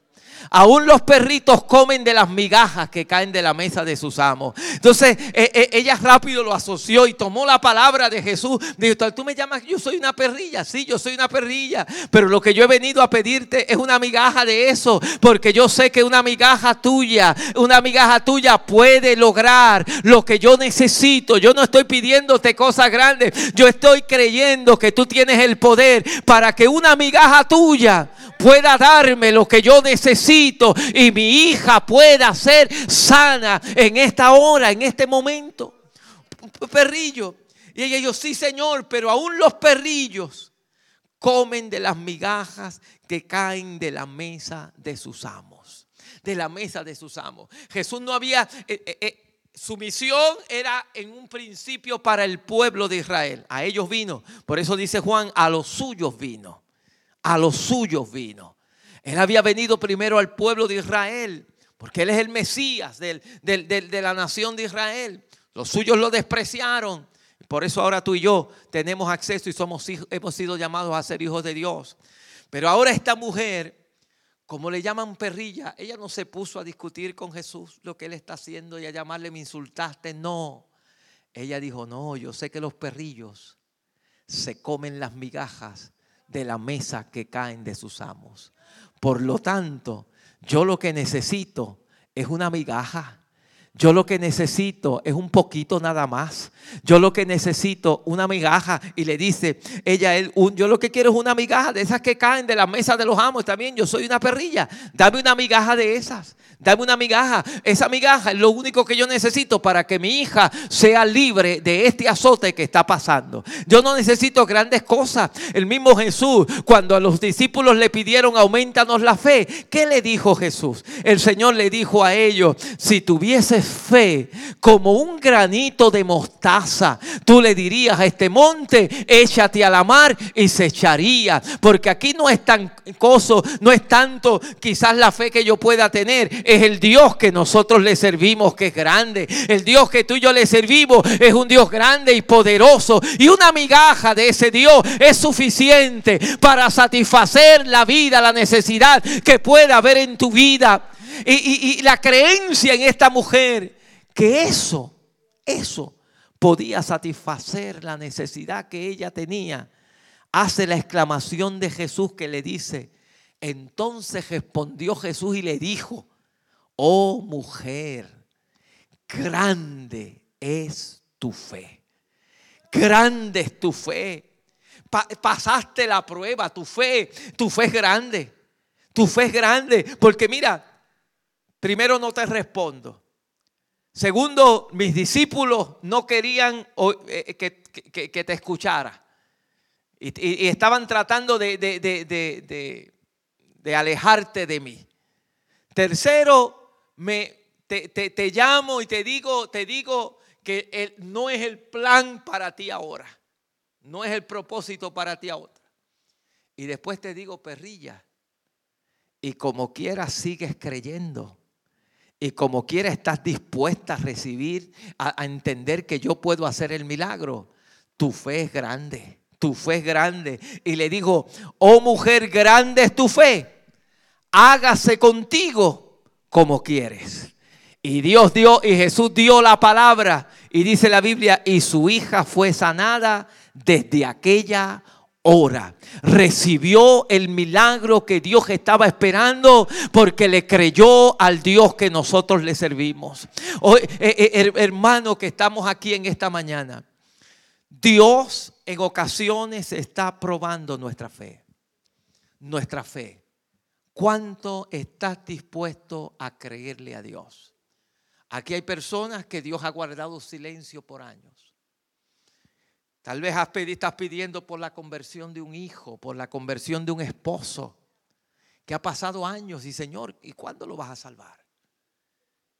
Speaker 1: Aún los perritos comen de las migajas que caen de la mesa de sus amos. Entonces eh, eh, ella rápido lo asoció y tomó la palabra de Jesús. Dijo, tú me llamas, yo soy una perrilla. Sí, yo soy una perrilla. Pero lo que yo he venido a pedirte es una migaja de eso. Porque yo sé que una migaja tuya, una migaja tuya puede lograr lo que yo necesito. Yo no estoy pidiéndote cosas grandes. Yo estoy creyendo que tú tienes el poder para que una migaja tuya pueda darme lo que yo necesito y mi hija pueda ser sana en esta hora, en este momento. Perrillo. Y ella dijo, sí Señor, pero aún los perrillos comen de las migajas que caen de la mesa de sus amos. De la mesa de sus amos. Jesús no había... Eh, eh, eh, su misión era en un principio para el pueblo de Israel. A ellos vino. Por eso dice Juan, a los suyos vino a los suyos vino. Él había venido primero al pueblo de Israel, porque Él es el Mesías de la nación de Israel. Los suyos lo despreciaron. Por eso ahora tú y yo tenemos acceso y somos, hemos sido llamados a ser hijos de Dios. Pero ahora esta mujer, como le llaman perrilla, ella no se puso a discutir con Jesús lo que él está haciendo y a llamarle me insultaste. No. Ella dijo, no, yo sé que los perrillos se comen las migajas de la mesa que caen de sus amos. Por lo tanto, yo lo que necesito es una migaja. Yo lo que necesito es un poquito nada más. Yo lo que necesito, una migaja. Y le dice, ella, él, yo lo que quiero es una migaja de esas que caen de la mesa de los amos. Bien, yo soy una perrilla. Dame una migaja de esas. Dame una migaja. Esa migaja es lo único que yo necesito para que mi hija sea libre de este azote que está pasando. Yo no necesito grandes cosas. El mismo Jesús, cuando a los discípulos le pidieron aumentanos la fe, ¿qué le dijo Jesús? El Señor le dijo a ellos, si tuvieses fe como un granito de mostaza, tú le dirías a este monte, échate a la mar y se echaría. Porque aquí no es tan coso, no es tanto quizás la fe que yo pueda tener, es el Dios que nosotros le servimos que es grande. El Dios que tú y yo le servimos es un Dios grande y poderoso. Y una migaja de ese Dios es suficiente para satisfacer la vida, la necesidad que pueda haber en tu vida y, la creencia en esta mujer que eso, eso podía satisfacer la necesidad que ella tenía, hace la exclamación de Jesús que le dice, entonces respondió Jesús y le dijo, oh mujer, grande es tu fe, grande es tu fe. pasaste la prueba, tu fe, tu fe es grande, tu fe es grande, porque mira, Primero, no te respondo. Segundo, mis discípulos no querían eh, que, te escuchara. Y, estaban tratando de, de, alejarte de mí. Tercero, me, te, llamo y te digo, te digo que no es el plan para ti ahora. No es el propósito para ti ahora. Y después te digo, perrilla, y como quieras sigues creyendo y como quiera estás dispuesta a recibir, a, entender que yo puedo hacer el milagro, tu fe es grande, tu fe es grande. Y le digo, oh mujer, grande es tu fe, hágase contigo como quieres. Y Dios dio, y Jesús dio la palabra, y dice la Biblia, y su hija fue sanada desde aquella hora. Recibió el milagro que Dios estaba esperando porque le creyó al Dios que nosotros le servimos. Hoy, eh, eh, hermano que estamos aquí en esta mañana, Dios en ocasiones está probando nuestra fe. Nuestra fe. ¿Cuánto estás dispuesto a creerle a Dios? Aquí hay personas que Dios ha guardado silencio por años. Tal vez estás pidiendo por la conversión de un hijo, por la conversión de un esposo, que ha pasado años y Señor, ¿y cuándo lo vas a salvar?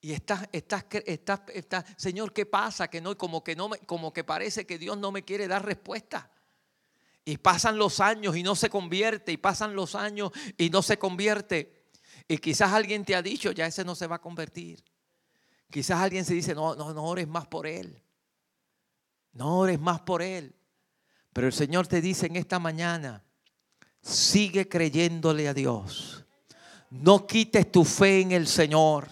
Speaker 1: Y estás, estás, estás, estás Señor, ¿qué pasa? Que no, como que no como que parece que Dios no me quiere dar respuesta. Y pasan los años y no se convierte, y pasan los años y no se convierte. Y quizás alguien te ha dicho, ya ese no se va a convertir. Quizás alguien se dice, no, no, no ores más por él. No ores más por él. Pero el Señor te dice en esta mañana, sigue creyéndole a Dios. No quites tu fe en el Señor.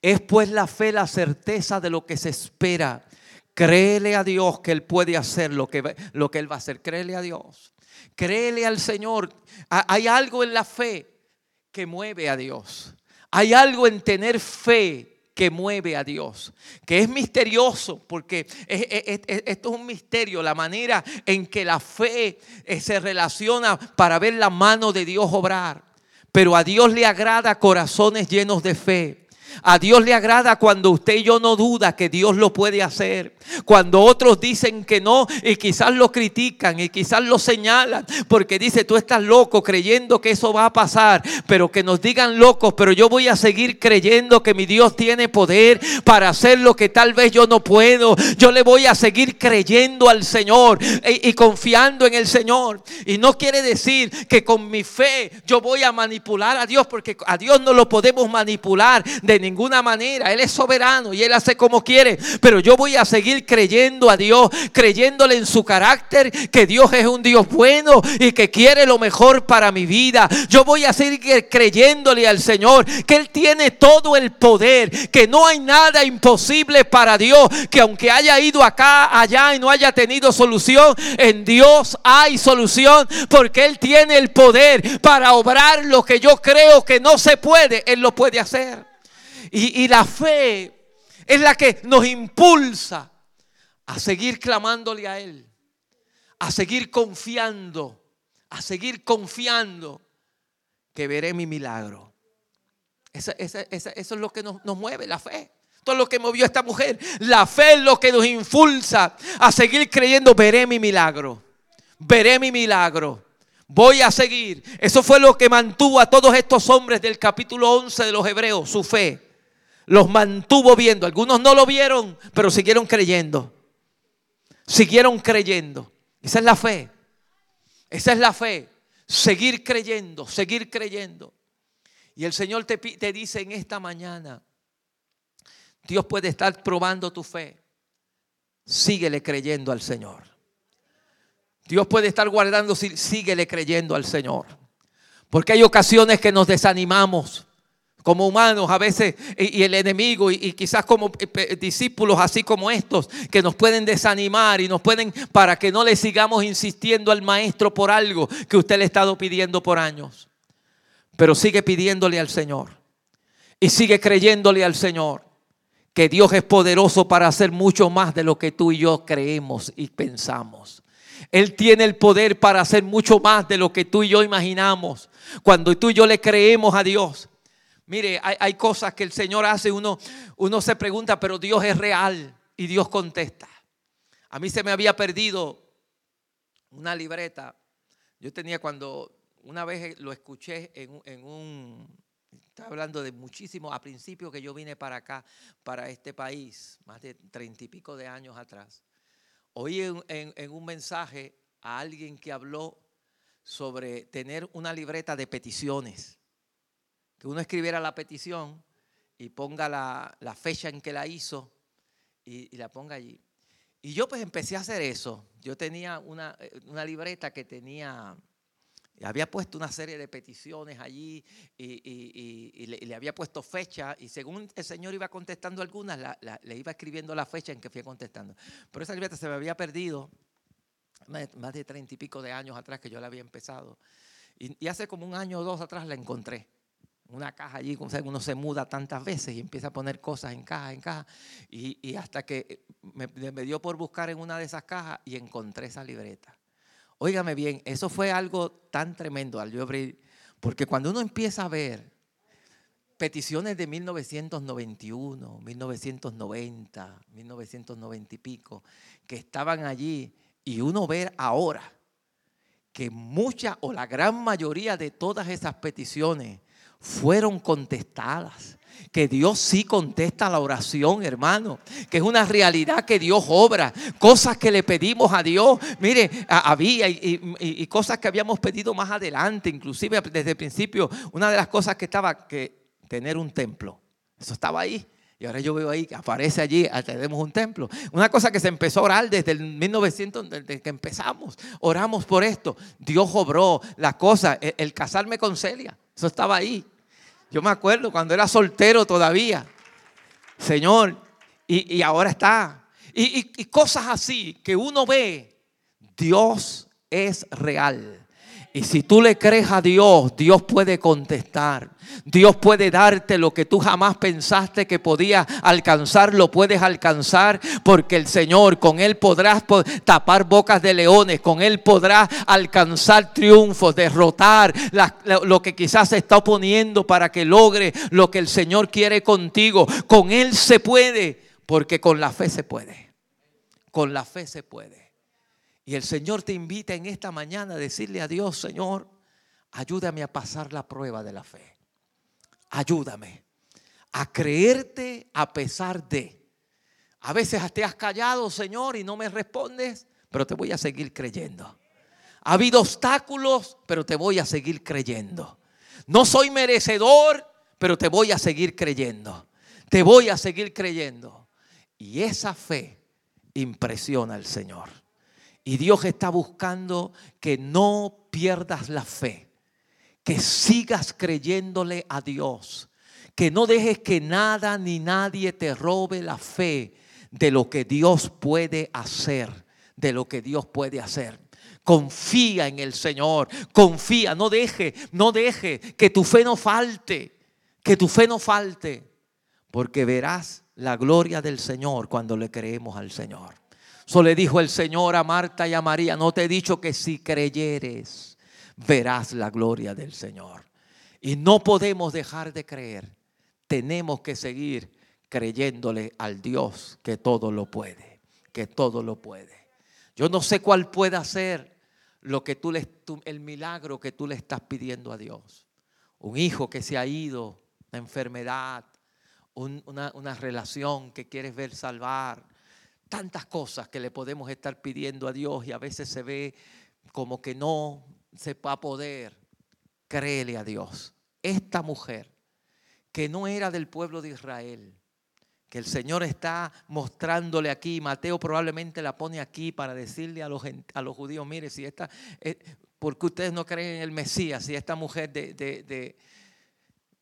Speaker 1: Es pues la fe la certeza de lo que se espera. Créele a Dios que Él puede hacer lo que, lo que Él va a hacer. Créele a Dios. Créele al Señor. Hay algo en la fe que mueve a Dios. Hay algo en tener fe que mueve a Dios, que es misterioso, porque esto es un misterio, la manera en que la fe eh, se relaciona para ver la mano de Dios obrar. Pero a Dios le agrada corazones llenos de fe. A Dios le agrada cuando usted y yo no duda que Dios lo puede hacer. Cuando otros dicen que no y quizás lo critican y quizás lo señalan porque dice tú estás loco creyendo que eso va a pasar, pero que nos digan locos, pero yo voy a seguir creyendo que mi Dios tiene poder para hacer lo que tal vez yo no puedo. Yo le voy a seguir creyendo al Señor y, y confiando en el Señor. Y no quiere decir que con mi fe yo voy a manipular a Dios porque a Dios no lo podemos manipular de ninguna manera. Él es soberano y Él hace como quiere, pero yo voy a seguir creyendo a Dios, creyéndole en su carácter, que Dios es un Dios bueno y que quiere lo mejor para mi vida. Yo voy a seguir creyéndole al Señor, que Él tiene todo el poder, que no hay nada imposible para Dios, que aunque haya ido acá, allá y no haya tenido solución, en Dios hay solución, porque Él tiene el poder para obrar lo que yo creo que no se puede, Él lo puede hacer. Y, la fe es la que nos impulsa a seguir clamándole a Él, a seguir confiando, a seguir confiando que veré mi milagro. Eso, es lo que nos, nos mueve, la fe. Todo lo que movió a esta mujer. La fe es lo que nos impulsa a seguir creyendo, veré mi milagro. Veré mi milagro. Voy a seguir. Eso fue lo que mantuvo a todos estos hombres del capítulo 11 de los Hebreos, su fe. Los mantuvo viendo. Algunos no lo vieron, pero siguieron creyendo. Siguieron creyendo. Esa es la fe. Esa es la fe. Seguir creyendo, seguir creyendo. Y el Señor te, te dice en esta mañana, Dios puede estar probando tu fe. Síguele creyendo al Señor. Dios puede estar guardando, síguele creyendo al Señor. Porque hay ocasiones que nos desanimamos como humanos a veces y, el enemigo y, quizás como eh, discípulos así como estos que nos pueden desanimar y nos pueden para que no le sigamos insistiendo al maestro por algo que usted le ha estado pidiendo por años. Pero sigue pidiéndole al Señor y sigue creyéndole al Señor que Dios es poderoso para hacer mucho más de lo que tú y yo creemos y pensamos. Él tiene el poder para hacer mucho más de lo que tú y yo imaginamos. Cuando tú y yo le creemos a Dios. Mire, hay, cosas que el Señor hace, uno, uno se pregunta, pero Dios es real y Dios contesta. A mí se me había perdido una libreta. Yo tenía cuando una vez lo escuché en, en un, está hablando de muchísimo, a principio que yo vine para acá, para este país, más de treinta y pico de años atrás. Oí en, un mensaje a alguien que habló sobre tener una libreta de peticiones. Que uno escribiera la petición y ponga la, fecha en que la hizo y, la ponga allí. Y yo pues empecé a hacer eso. Yo tenía una, eh, una libreta que tenía había puesto una serie de peticiones allí y, le, había puesto fecha y según el Señor iba contestando algunas, le iba escribiendo la fecha en que fui contestando. Pero esa libreta se me había perdido más de treinta y pico de años atrás que yo la había empezado. Y, hace como un año o dos atrás la encontré. Una caja allí, uno se muda tantas veces y empieza a poner cosas en caja, en caja. Y, hasta que me, me dio por buscar en una de esas cajas y encontré esa libreta. Óigame bien, eso fue algo tan tremendo al yo abrir, porque cuando uno empieza a ver peticiones de 1991, 1990, 1990 y pico, que estaban allí, y uno ver ahora que muchas o la gran mayoría de todas esas peticiones fueron contestadas que Dios sí contesta la oración, hermano, que es una realidad que Dios obra, cosas que le pedimos a Dios, mire, había y, cosas que habíamos pedido más adelante, inclusive desde el principio, una de las cosas que estaba, que tener un templo, eso estaba ahí. Y ahora yo veo ahí que aparece allí, ah, tenemos un templo. Una cosa que se empezó a orar desde el 1900, desde que empezamos. Oramos por esto. Dios obró la cosa, el casarme con Celia. Eso estaba ahí. Yo me acuerdo cuando era soltero todavía. Señor, y, ahora está. Y, y cosas así que uno ve, Dios es real. Y si tú le crees a Dios, Dios puede contestar. Dios puede darte lo que tú jamás pensaste que podías alcanzar, lo puedes alcanzar porque el Señor, con Él podrás tapar bocas de leones, con Él podrás alcanzar triunfos, derrotar lo que quizás se está oponiendo para que logre lo que el Señor quiere contigo. Con Él se puede, porque con la fe se puede. Con la fe se puede. Y el Señor te invita en esta mañana a decirle a Dios, Señor, ayúdame a pasar la prueba de la fe ayúdame a creerte a pesar de. A veces te has callado, Señor, y no me respondes, pero te voy a seguir creyendo. Ha habido obstáculos, pero te voy a seguir creyendo. No soy merecedor, pero te voy a seguir creyendo. Te voy a seguir creyendo. Y esa fe impresiona al Señor. Y Dios está buscando que no pierdas la fe que sigas creyéndole a Dios, que no dejes que nada ni nadie te robe la fe de lo que Dios puede hacer, de lo que Dios puede hacer. Confía en el Señor, confía, no deje, no deje que tu fe no falte, que tu fe no falte, porque verás la gloria del Señor cuando le creemos al Señor. So le dijo el Señor a Marta y a María, no te he dicho que si creyeres, verás la gloria del Señor. Y no podemos dejar de creer. Tenemos que seguir creyéndole al Dios que todo lo puede, que todo lo puede. Yo no sé cuál pueda ser lo que tú le, el milagro que tú le estás pidiendo a Dios. Un hijo que se ha ido, una enfermedad, una, una relación que quieres ver salvar, tantas cosas que le podemos estar pidiendo a Dios y a veces se ve como que no se va a poder. Créele a Dios. Esta mujer que no era del pueblo de Israel, que el Señor está mostrándole aquí, Mateo probablemente la pone aquí para decirle a los, a los judíos, mire, si esta, eh, porque ustedes no creen en el Mesías, si esta mujer de, de,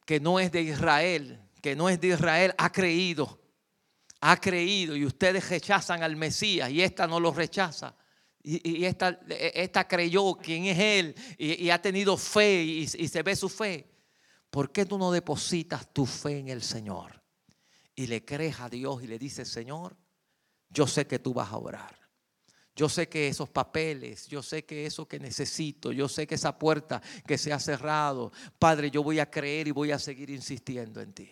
Speaker 1: que no es de Israel, que no es de Israel, ha creído ha creído y ustedes rechazan al Mesías y esta no lo rechaza. Y, esta, esta, creyó quién es Él y, ha tenido fe y, y se ve su fe. ¿Por qué tú no depositas tu fe en el Señor? Y le crees a Dios y le dices, Señor, yo sé que tú vas a orar. Yo sé que esos papeles, yo sé que eso que necesito, yo sé que esa puerta que se ha cerrado, Padre, yo voy a creer y voy a seguir insistiendo en ti.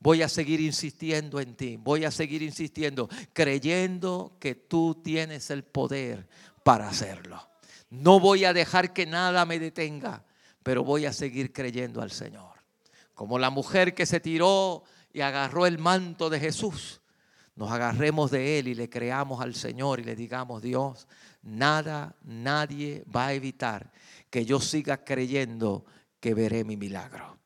Speaker 1: Voy a seguir insistiendo en ti. Voy a seguir insistiendo, creyendo que tú tienes el poder para hacerlo. No voy a dejar que nada me detenga, pero voy a seguir creyendo al Señor. Como la mujer que se tiró y agarró el manto de Jesús, nos agarremos de Él y le creamos al Señor y le digamos, Dios, nada, nadie va a evitar que yo siga creyendo que veré mi milagro,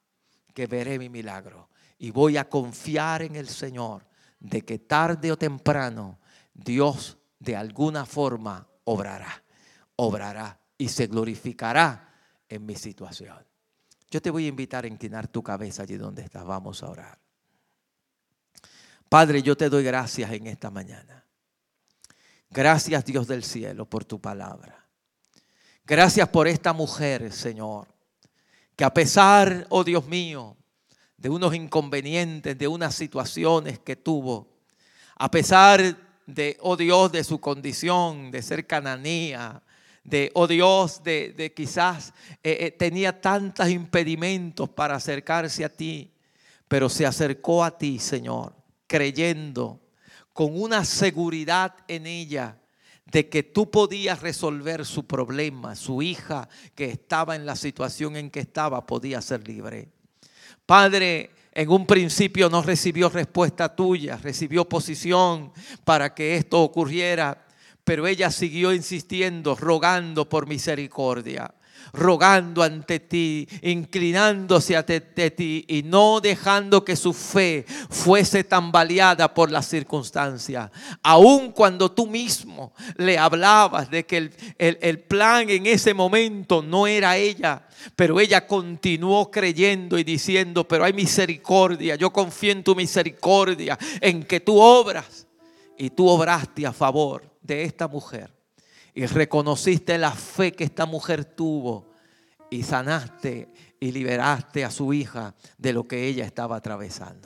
Speaker 1: que veré mi milagro y voy a confiar en el Señor de que tarde o temprano Dios de alguna forma obrará, obrará y se glorificará en mi situación. Yo te voy a invitar a inclinar tu cabeza allí donde estás. Vamos a orar. Padre, yo te doy gracias en esta mañana. Gracias Dios del cielo por tu palabra. Gracias por esta mujer, Señor, que a pesar, oh Dios mío, de unos inconvenientes, de unas situaciones que tuvo. A pesar de, oh Dios, de su condición de ser cananía, de, oh Dios, de, quizás eh, eh, tenía tantos impedimentos para acercarse a ti, pero se acercó a ti, Señor, creyendo con una seguridad en ella de que tú podías resolver su problema, su hija que estaba en la situación en que estaba podía ser libre. Padre, en un principio no recibió respuesta tuya, recibió oposición para que esto ocurriera, pero ella siguió insistiendo, rogando por misericordia rogando ante ti, inclinándose ante ti y no dejando que su fe fuese tambaleada por las circunstancias. Aun cuando tú mismo le hablabas de que el, el plan en ese momento no era ella, pero ella continuó creyendo y diciendo, pero hay misericordia, yo confío en tu misericordia, en que tú obras. Y tú obraste a favor de esta mujer y reconociste la fe que esta mujer tuvo y sanaste y liberaste a su hija de lo que ella estaba atravesando.